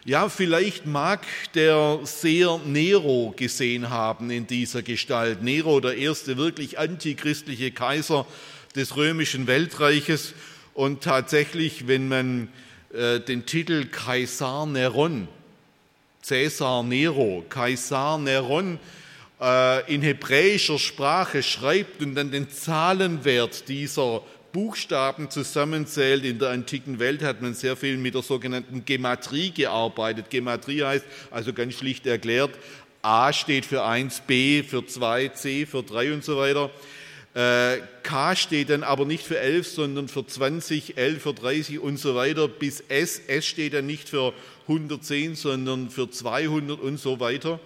Ja, vielleicht mag der Seher Nero gesehen haben in dieser Gestalt. Nero, der erste wirklich antichristliche Kaiser des römischen Weltreiches. Und tatsächlich, wenn man äh, den Titel Kaisar Neron, Caesar Nero, Kaisar Neron äh, in hebräischer Sprache schreibt und dann den Zahlenwert dieser Buchstaben zusammenzählt. In der antiken Welt hat man sehr viel mit der sogenannten Gematrie gearbeitet. Gematrie heißt also ganz schlicht erklärt, A steht für 1, B für 2, C für 3 und so weiter. Äh, K steht dann aber nicht für 11, sondern für 20, L für 30 und so weiter bis S. S steht dann nicht für 110, sondern für 200 und so weiter.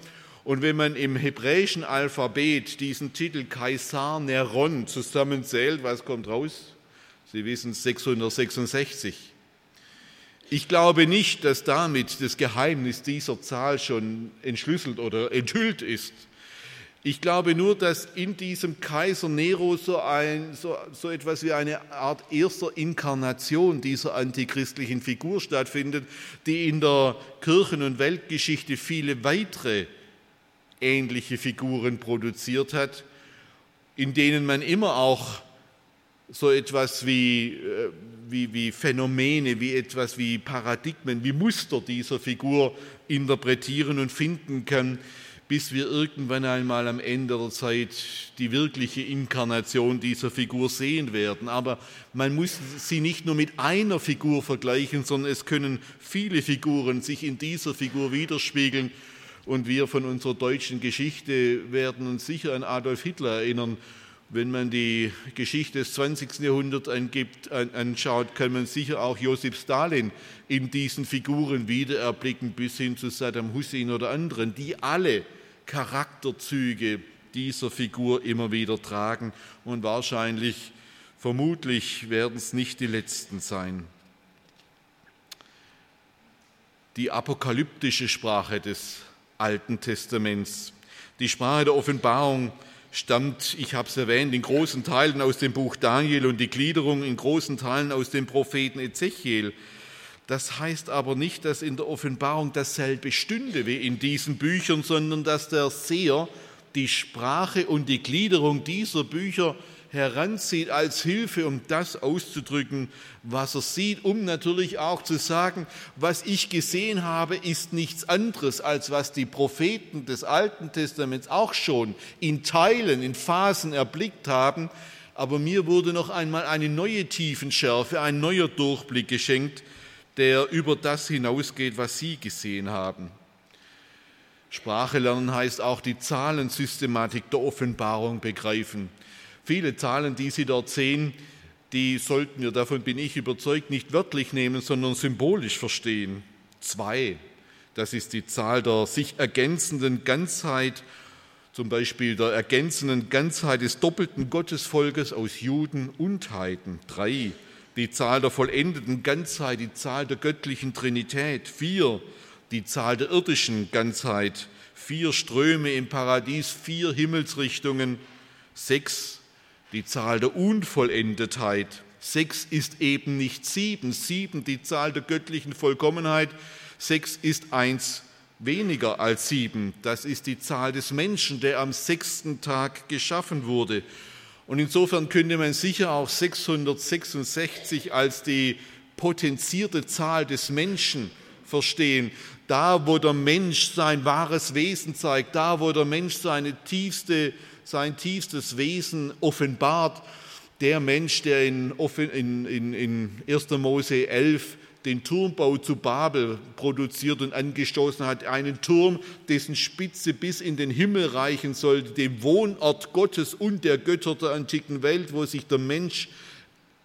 Und wenn man im hebräischen Alphabet diesen Titel Kaisar Neron zusammenzählt, was kommt raus? Sie wissen 666. Ich glaube nicht, dass damit das Geheimnis dieser Zahl schon entschlüsselt oder enthüllt ist. Ich glaube nur, dass in diesem Kaiser Nero so, ein, so, so etwas wie eine Art erster Inkarnation dieser antichristlichen Figur stattfindet, die in der Kirchen- und Weltgeschichte viele weitere ähnliche Figuren produziert hat, in denen man immer auch so etwas wie, äh, wie, wie Phänomene, wie etwas wie Paradigmen, wie Muster dieser Figur interpretieren und finden kann, bis wir irgendwann einmal am Ende der Zeit die wirkliche Inkarnation dieser Figur sehen werden. Aber man muss sie nicht nur mit einer Figur vergleichen, sondern es können viele Figuren sich in dieser Figur widerspiegeln. Und wir von unserer deutschen Geschichte werden uns sicher an Adolf Hitler erinnern wenn man die Geschichte des 20. Jahrhunderts angibt, anschaut, kann man sicher auch Josef Stalin in diesen Figuren wiedererblicken, bis hin zu Saddam Hussein oder anderen, die alle Charakterzüge dieser Figur immer wieder tragen und wahrscheinlich, vermutlich werden es nicht die letzten sein. Die apokalyptische Sprache des Alten Testaments, die Sprache der Offenbarung, stammt, ich habe es erwähnt, in großen Teilen aus dem Buch Daniel und die Gliederung in großen Teilen aus dem Propheten Ezechiel. Das heißt aber nicht, dass in der Offenbarung dasselbe stünde wie in diesen Büchern, sondern dass der Seher die Sprache und die Gliederung dieser Bücher heranzieht als Hilfe, um das auszudrücken, was er sieht, um natürlich auch zu sagen, was ich gesehen habe, ist nichts anderes, als was die Propheten des Alten Testaments auch schon in Teilen, in Phasen erblickt haben. Aber mir wurde noch einmal eine neue Tiefenschärfe, ein neuer Durchblick geschenkt, der über das hinausgeht, was Sie gesehen haben. Sprache lernen heißt auch die Zahlensystematik der Offenbarung begreifen. Viele Zahlen, die Sie dort sehen, die sollten wir, davon bin ich überzeugt, nicht wörtlich nehmen, sondern symbolisch verstehen. Zwei, das ist die Zahl der sich ergänzenden Ganzheit, zum Beispiel der ergänzenden Ganzheit des doppelten Gottesvolkes aus Juden und Heiden. Drei, die Zahl der vollendeten Ganzheit, die Zahl der göttlichen Trinität. Vier, die Zahl der irdischen Ganzheit. Vier Ströme im Paradies, vier Himmelsrichtungen. Sechs, die Zahl der Unvollendetheit. Sechs ist eben nicht sieben. Sieben die Zahl der göttlichen Vollkommenheit. Sechs ist eins weniger als sieben. Das ist die Zahl des Menschen, der am sechsten Tag geschaffen wurde. Und insofern könnte man sicher auch 666 als die potenzierte Zahl des Menschen verstehen. Da, wo der Mensch sein wahres Wesen zeigt, da, wo der Mensch seine tiefste sein tiefstes Wesen offenbart. Der Mensch, der in, in, in, in 1. Mose 11 den Turmbau zu Babel produziert und angestoßen hat, einen Turm, dessen Spitze bis in den Himmel reichen sollte, dem Wohnort Gottes und der Götter der antiken Welt, wo sich der Mensch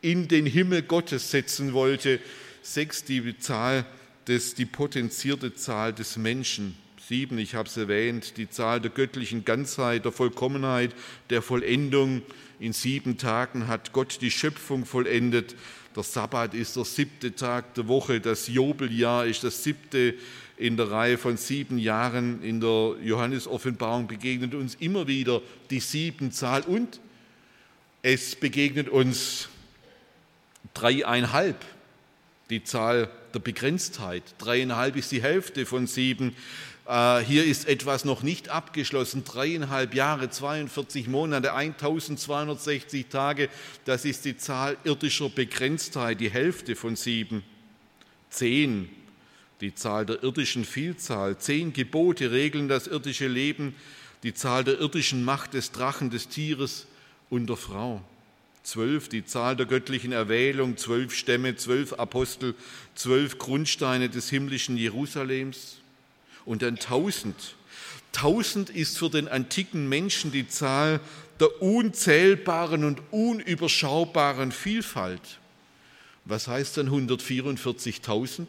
in den Himmel Gottes setzen wollte. Sechs, die Zahl des, die potenzierte Zahl des Menschen. Sieben, ich habe es erwähnt, die Zahl der göttlichen Ganzheit, der Vollkommenheit, der Vollendung. In sieben Tagen hat Gott die Schöpfung vollendet. Der Sabbat ist der siebte Tag der Woche. Das Jobeljahr ist das siebte in der Reihe von sieben Jahren. In der Johannes-Offenbarung begegnet uns immer wieder die sieben Zahl und es begegnet uns dreieinhalb, die Zahl der Begrenztheit. Dreieinhalb ist die Hälfte von sieben. Äh, hier ist etwas noch nicht abgeschlossen. Dreieinhalb Jahre, 42 Monate, 1260 Tage. Das ist die Zahl irdischer Begrenztheit, die Hälfte von sieben. Zehn, die Zahl der irdischen Vielzahl. Zehn Gebote regeln das irdische Leben, die Zahl der irdischen Macht des Drachen, des Tieres und der Frau. Zwölf, die Zahl der göttlichen Erwählung, zwölf Stämme, zwölf Apostel, zwölf Grundsteine des himmlischen Jerusalems und dann tausend. Tausend ist für den antiken Menschen die Zahl der unzählbaren und unüberschaubaren Vielfalt. Was heißt dann 144.000?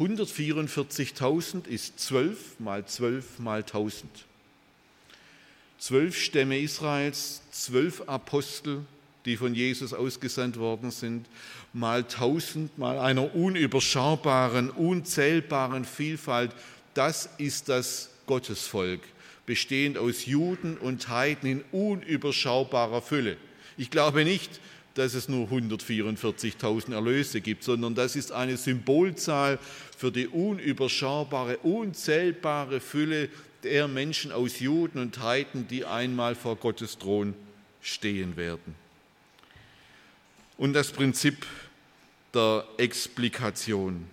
144.000 ist 12 mal 12 mal 1000. Zwölf Stämme Israels, zwölf Apostel, die von Jesus ausgesandt worden sind, mal 1000, mal einer unüberschaubaren, unzählbaren Vielfalt das ist das Gottesvolk, bestehend aus Juden und Heiden in unüberschaubarer Fülle. Ich glaube nicht, dass es nur 144.000 Erlöse gibt, sondern das ist eine Symbolzahl für die unüberschaubare, unzählbare Fülle der Menschen aus Juden und Heiden, die einmal vor Gottes Thron stehen werden. und das Prinzip der Explikation.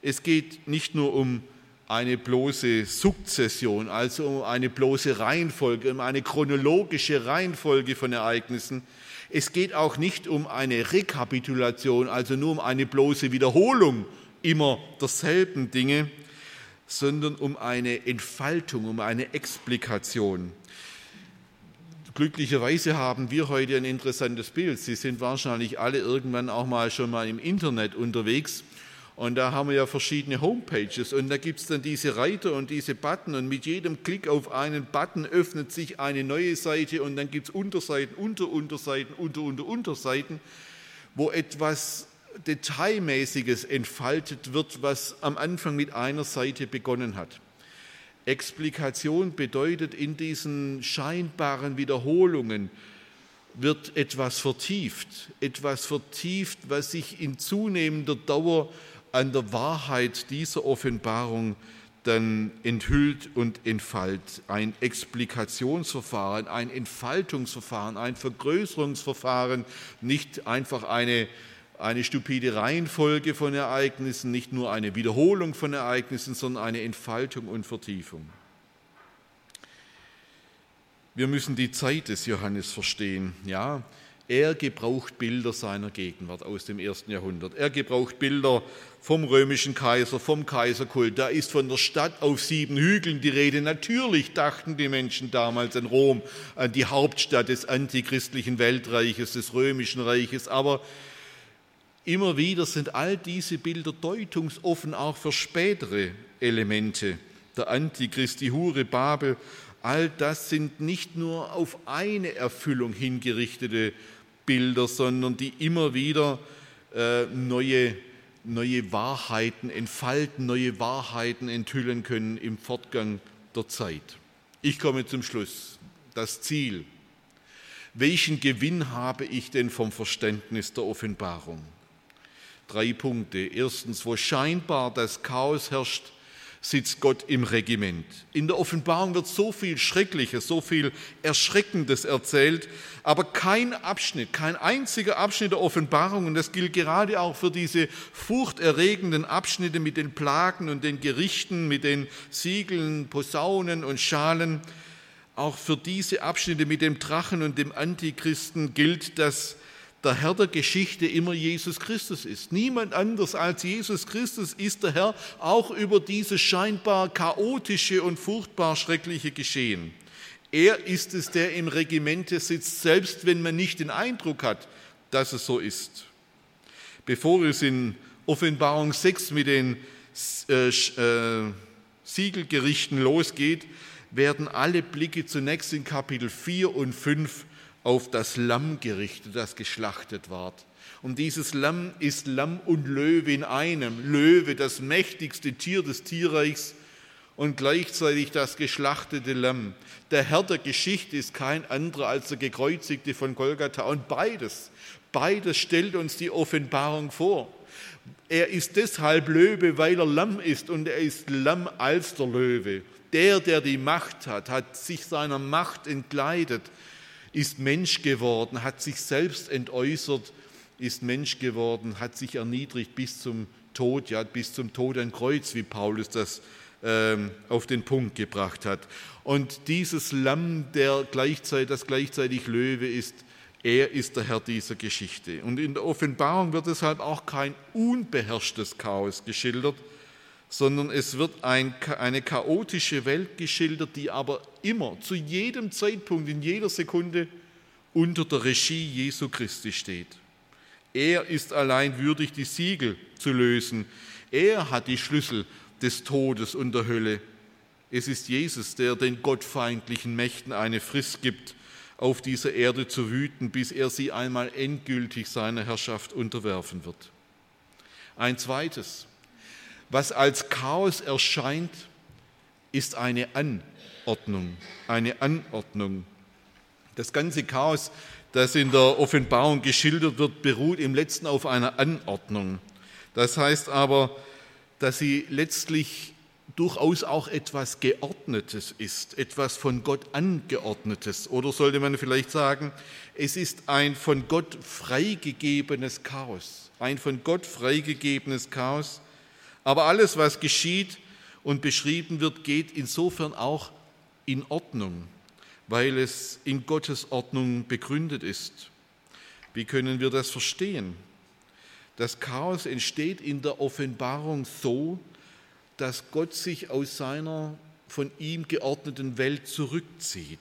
Es geht nicht nur um eine bloße Sukzession, also um eine bloße Reihenfolge, um eine chronologische Reihenfolge von Ereignissen. Es geht auch nicht um eine Rekapitulation, also nur um eine bloße Wiederholung immer derselben Dinge, sondern um eine Entfaltung, um eine Explikation. Glücklicherweise haben wir heute ein interessantes Bild. Sie sind wahrscheinlich alle irgendwann auch mal schon mal im Internet unterwegs. Und da haben wir ja verschiedene Homepages. Und da gibt es dann diese Reiter und diese Button. Und mit jedem Klick auf einen Button öffnet sich eine neue Seite. Und dann gibt es Unterseiten, Unterunterseiten, Unter, Unter, Unterseiten, wo etwas Detailmäßiges entfaltet wird, was am Anfang mit einer Seite begonnen hat. Explikation bedeutet in diesen scheinbaren Wiederholungen, wird etwas vertieft, etwas vertieft, was sich in zunehmender Dauer an der Wahrheit dieser Offenbarung dann enthüllt und entfaltet. Ein Explikationsverfahren, ein Entfaltungsverfahren, ein Vergrößerungsverfahren, nicht einfach eine, eine stupide Reihenfolge von Ereignissen, nicht nur eine Wiederholung von Ereignissen, sondern eine Entfaltung und Vertiefung. Wir müssen die Zeit des Johannes verstehen. Ja, er gebraucht Bilder seiner Gegenwart aus dem ersten Jahrhundert. Er gebraucht Bilder vom römischen Kaiser, vom Kaiserkult. Da ist von der Stadt auf sieben Hügeln die Rede. Natürlich dachten die Menschen damals an Rom, an die Hauptstadt des antichristlichen Weltreiches, des römischen Reiches. Aber immer wieder sind all diese Bilder deutungsoffen auch für spätere Elemente. Der Antichrist, die Hure Babel, all das sind nicht nur auf eine Erfüllung hingerichtete Bilder, sondern die immer wieder äh, neue, neue Wahrheiten entfalten, neue Wahrheiten enthüllen können im Fortgang der Zeit. Ich komme zum Schluss. Das Ziel. Welchen Gewinn habe ich denn vom Verständnis der Offenbarung? Drei Punkte. Erstens, wo scheinbar das Chaos herrscht, sitzt Gott im Regiment. In der Offenbarung wird so viel Schreckliches, so viel Erschreckendes erzählt, aber kein Abschnitt, kein einziger Abschnitt der Offenbarung, und das gilt gerade auch für diese furchterregenden Abschnitte mit den Plagen und den Gerichten, mit den Siegeln, Posaunen und Schalen, auch für diese Abschnitte mit dem Drachen und dem Antichristen gilt, dass der Herr der Geschichte immer Jesus Christus ist. Niemand anders als Jesus Christus ist der Herr auch über dieses scheinbar chaotische und furchtbar schreckliche Geschehen. Er ist es, der im Regimente sitzt, selbst wenn man nicht den Eindruck hat, dass es so ist. Bevor es in Offenbarung 6 mit den äh, äh, Siegelgerichten losgeht, werden alle Blicke zunächst in Kapitel 4 und 5 auf das Lamm gerichtet, das geschlachtet ward. Und dieses Lamm ist Lamm und Löwe in einem. Löwe, das mächtigste Tier des Tierreichs und gleichzeitig das geschlachtete Lamm. Der Herr der Geschichte ist kein anderer als der Gekreuzigte von Golgatha. Und beides, beides stellt uns die Offenbarung vor. Er ist deshalb Löwe, weil er Lamm ist und er ist Lamm als der Löwe. Der, der die Macht hat, hat sich seiner Macht entkleidet ist Mensch geworden, hat sich selbst entäußert, ist Mensch geworden, hat sich erniedrigt bis zum Tod, ja, bis zum Tod ein Kreuz, wie Paulus das ähm, auf den Punkt gebracht hat. Und dieses Lamm, der gleichzeitig, das gleichzeitig Löwe ist, er ist der Herr dieser Geschichte. Und in der Offenbarung wird deshalb auch kein unbeherrschtes Chaos geschildert, sondern es wird ein, eine chaotische Welt geschildert, die aber immer, zu jedem Zeitpunkt, in jeder Sekunde unter der Regie Jesu Christi steht. Er ist allein würdig, die Siegel zu lösen. Er hat die Schlüssel des Todes und der Hölle. Es ist Jesus, der den gottfeindlichen Mächten eine Frist gibt, auf dieser Erde zu wüten, bis er sie einmal endgültig seiner Herrschaft unterwerfen wird. Ein zweites, was als Chaos erscheint, ist eine Anordnung, eine Anordnung. Das ganze Chaos, das in der Offenbarung geschildert wird, beruht im letzten auf einer Anordnung. Das heißt aber, dass sie letztlich durchaus auch etwas Geordnetes ist, etwas von Gott angeordnetes. Oder sollte man vielleicht sagen, es ist ein von Gott freigegebenes Chaos, ein von Gott freigegebenes Chaos. Aber alles, was geschieht und beschrieben wird, geht insofern auch in Ordnung, weil es in Gottes Ordnung begründet ist. Wie können wir das verstehen? Das Chaos entsteht in der Offenbarung so, dass Gott sich aus seiner von ihm geordneten Welt zurückzieht.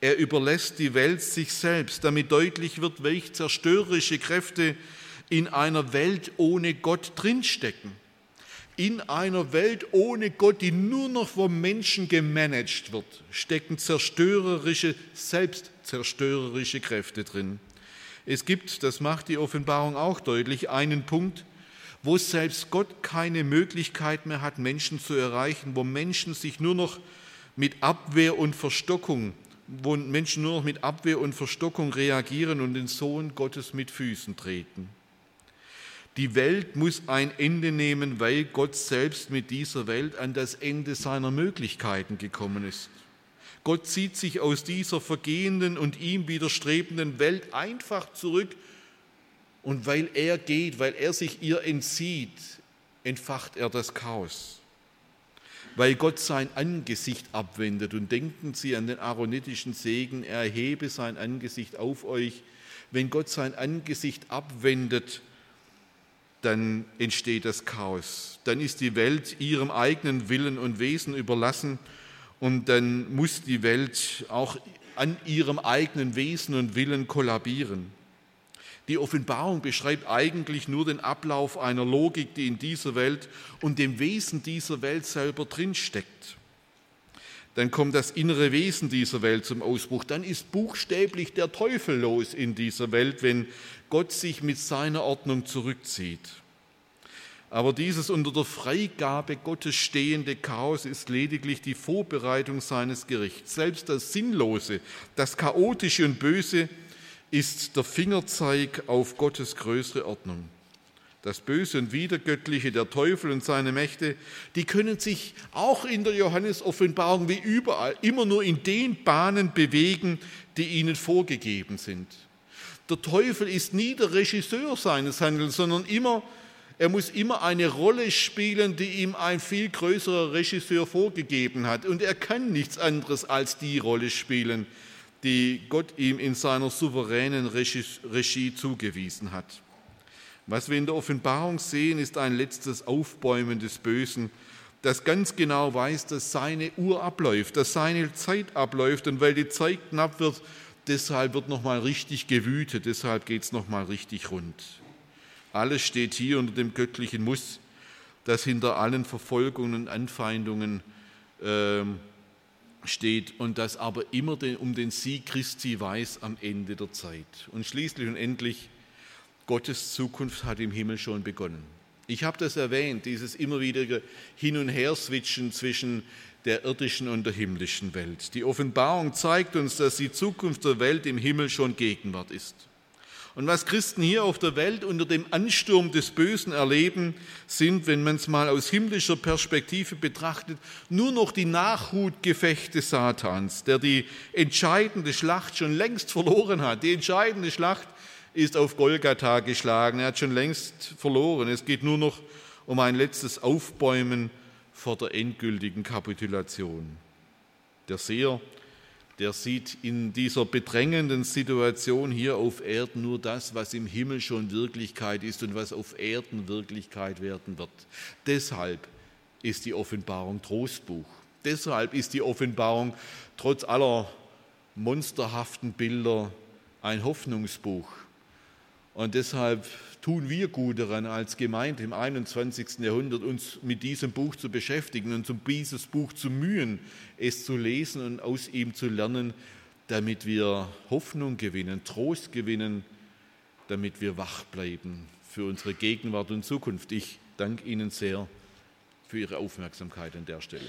Er überlässt die Welt sich selbst, damit deutlich wird, welche zerstörerische Kräfte in einer Welt ohne Gott drinstecken. In einer Welt ohne Gott, die nur noch vom Menschen gemanagt wird, stecken zerstörerische, selbstzerstörerische Kräfte drin. Es gibt, das macht die Offenbarung auch deutlich, einen Punkt, wo selbst Gott keine Möglichkeit mehr hat, Menschen zu erreichen, wo Menschen sich nur noch mit Abwehr und Verstockung, wo Menschen nur noch mit Abwehr und Verstockung reagieren und den Sohn Gottes mit Füßen treten. Die Welt muss ein Ende nehmen, weil Gott selbst mit dieser Welt an das Ende seiner Möglichkeiten gekommen ist. Gott zieht sich aus dieser vergehenden und ihm widerstrebenden Welt einfach zurück und weil er geht, weil er sich ihr entzieht, entfacht er das Chaos. Weil Gott sein Angesicht abwendet und denken Sie an den aaronitischen Segen, er erhebe sein Angesicht auf euch. Wenn Gott sein Angesicht abwendet, dann entsteht das Chaos. Dann ist die Welt ihrem eigenen Willen und Wesen überlassen und dann muss die Welt auch an ihrem eigenen Wesen und Willen kollabieren. Die Offenbarung beschreibt eigentlich nur den Ablauf einer Logik, die in dieser Welt und dem Wesen dieser Welt selber drinsteckt. Dann kommt das innere Wesen dieser Welt zum Ausbruch. Dann ist buchstäblich der Teufel los in dieser Welt, wenn Gott sich mit seiner Ordnung zurückzieht. Aber dieses unter der Freigabe Gottes stehende Chaos ist lediglich die Vorbereitung seines Gerichts. Selbst das Sinnlose, das Chaotische und Böse ist der Fingerzeig auf Gottes größere Ordnung. Das Böse und Wiedergöttliche, der Teufel und seine Mächte, die können sich auch in der Johannes-Offenbarung wie überall immer nur in den Bahnen bewegen, die ihnen vorgegeben sind. Der Teufel ist nie der Regisseur seines Handelns, sondern immer, er muss immer eine Rolle spielen, die ihm ein viel größerer Regisseur vorgegeben hat. Und er kann nichts anderes als die Rolle spielen, die Gott ihm in seiner souveränen Regie zugewiesen hat. Was wir in der Offenbarung sehen, ist ein letztes Aufbäumen des Bösen, das ganz genau weiß, dass seine Uhr abläuft, dass seine Zeit abläuft und weil die Zeit knapp wird, deshalb wird nochmal richtig gewütet, deshalb geht es nochmal richtig rund. Alles steht hier unter dem göttlichen Muss, das hinter allen Verfolgungen und Anfeindungen äh, steht und das aber immer um den Sieg Christi weiß am Ende der Zeit. Und schließlich und endlich, Gottes Zukunft hat im Himmel schon begonnen. Ich habe das erwähnt, dieses immer wieder Hin- und Her-Switchen zwischen der irdischen und der himmlischen Welt. Die Offenbarung zeigt uns, dass die Zukunft der Welt im Himmel schon Gegenwart ist. Und was Christen hier auf der Welt unter dem Ansturm des Bösen erleben, sind, wenn man es mal aus himmlischer Perspektive betrachtet, nur noch die Nachhutgefechte Satans, der die entscheidende Schlacht schon längst verloren hat. Die entscheidende Schlacht ist auf Golgatha geschlagen. Er hat schon längst verloren. Es geht nur noch um ein letztes Aufbäumen vor der endgültigen Kapitulation. Der Seher der sieht in dieser bedrängenden Situation hier auf Erden nur das, was im Himmel schon Wirklichkeit ist und was auf Erden Wirklichkeit werden wird. Deshalb ist die Offenbarung Trostbuch. Deshalb ist die Offenbarung trotz aller monsterhaften Bilder ein Hoffnungsbuch. Und deshalb tun wir gut daran, als Gemeinde im 21. Jahrhundert uns mit diesem Buch zu beschäftigen und um dieses Buch zu mühen, es zu lesen und aus ihm zu lernen, damit wir Hoffnung gewinnen, Trost gewinnen, damit wir wach bleiben für unsere Gegenwart und Zukunft. Ich danke Ihnen sehr für Ihre Aufmerksamkeit an der Stelle.